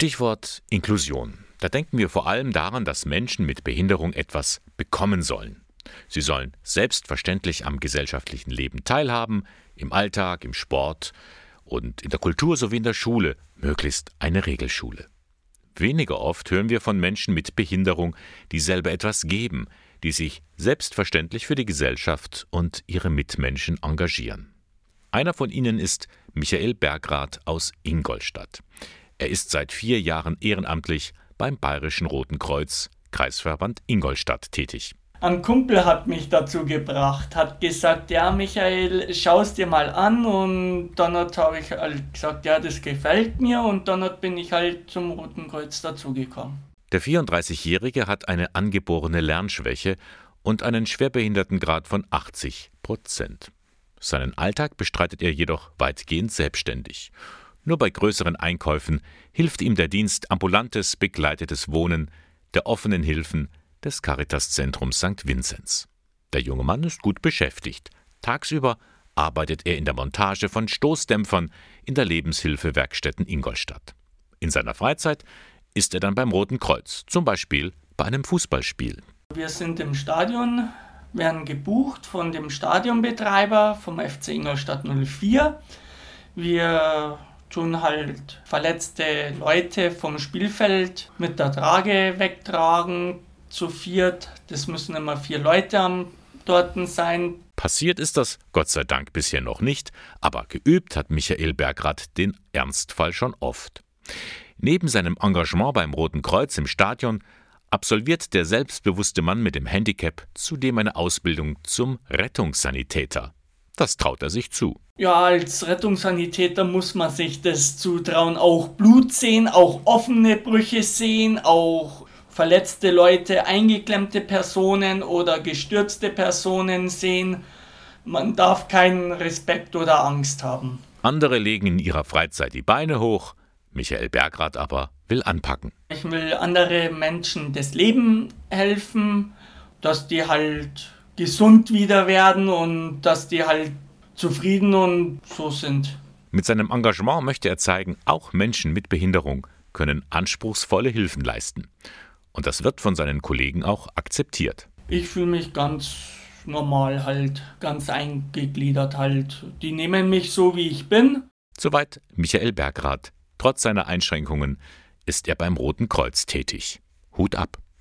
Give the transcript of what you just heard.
Stichwort Inklusion. Da denken wir vor allem daran, dass Menschen mit Behinderung etwas bekommen sollen. Sie sollen selbstverständlich am gesellschaftlichen Leben teilhaben, im Alltag, im Sport und in der Kultur sowie in der Schule, möglichst eine Regelschule. Weniger oft hören wir von Menschen mit Behinderung, die selber etwas geben, die sich selbstverständlich für die Gesellschaft und ihre Mitmenschen engagieren. Einer von ihnen ist Michael Bergrath aus Ingolstadt. Er ist seit vier Jahren ehrenamtlich beim Bayerischen Roten Kreuz, Kreisverband Ingolstadt tätig. Ein Kumpel hat mich dazu gebracht, hat gesagt, ja Michael, schau es dir mal an und dann habe ich halt gesagt, ja, das gefällt mir und dann bin ich halt zum Roten Kreuz dazugekommen. Der 34-Jährige hat eine angeborene Lernschwäche und einen Schwerbehindertengrad von 80 Prozent. Seinen Alltag bestreitet er jedoch weitgehend selbstständig. Nur bei größeren Einkäufen hilft ihm der Dienst ambulantes begleitetes Wohnen der offenen Hilfen des Caritaszentrums St. Vinzenz. Der junge Mann ist gut beschäftigt. Tagsüber arbeitet er in der Montage von Stoßdämpfern in der Lebenshilfe Werkstätten Ingolstadt. In seiner Freizeit ist er dann beim Roten Kreuz, zum Beispiel bei einem Fußballspiel. Wir sind im Stadion, werden gebucht von dem Stadionbetreiber vom FC Ingolstadt 04. Wir tun halt verletzte Leute vom Spielfeld mit der Trage wegtragen, zu viert. Das müssen immer vier Leute am dort sein. Passiert ist das Gott sei Dank bisher noch nicht, aber geübt hat Michael Bergrath den Ernstfall schon oft. Neben seinem Engagement beim Roten Kreuz im Stadion absolviert der selbstbewusste Mann mit dem Handicap zudem eine Ausbildung zum Rettungssanitäter. Das traut er sich zu. Ja, als Rettungssanitäter muss man sich das zutrauen. Auch Blut sehen, auch offene Brüche sehen, auch verletzte Leute, eingeklemmte Personen oder gestürzte Personen sehen. Man darf keinen Respekt oder Angst haben. Andere legen in ihrer Freizeit die Beine hoch, Michael Bergrath aber will anpacken. Ich will andere Menschen das Leben helfen, dass die halt gesund wieder werden und dass die halt zufrieden und so sind. Mit seinem Engagement möchte er zeigen, auch Menschen mit Behinderung können anspruchsvolle Hilfen leisten. Und das wird von seinen Kollegen auch akzeptiert. Ich fühle mich ganz normal halt, ganz eingegliedert halt. Die nehmen mich so, wie ich bin. Soweit Michael Bergrath. Trotz seiner Einschränkungen ist er beim Roten Kreuz tätig. Hut ab.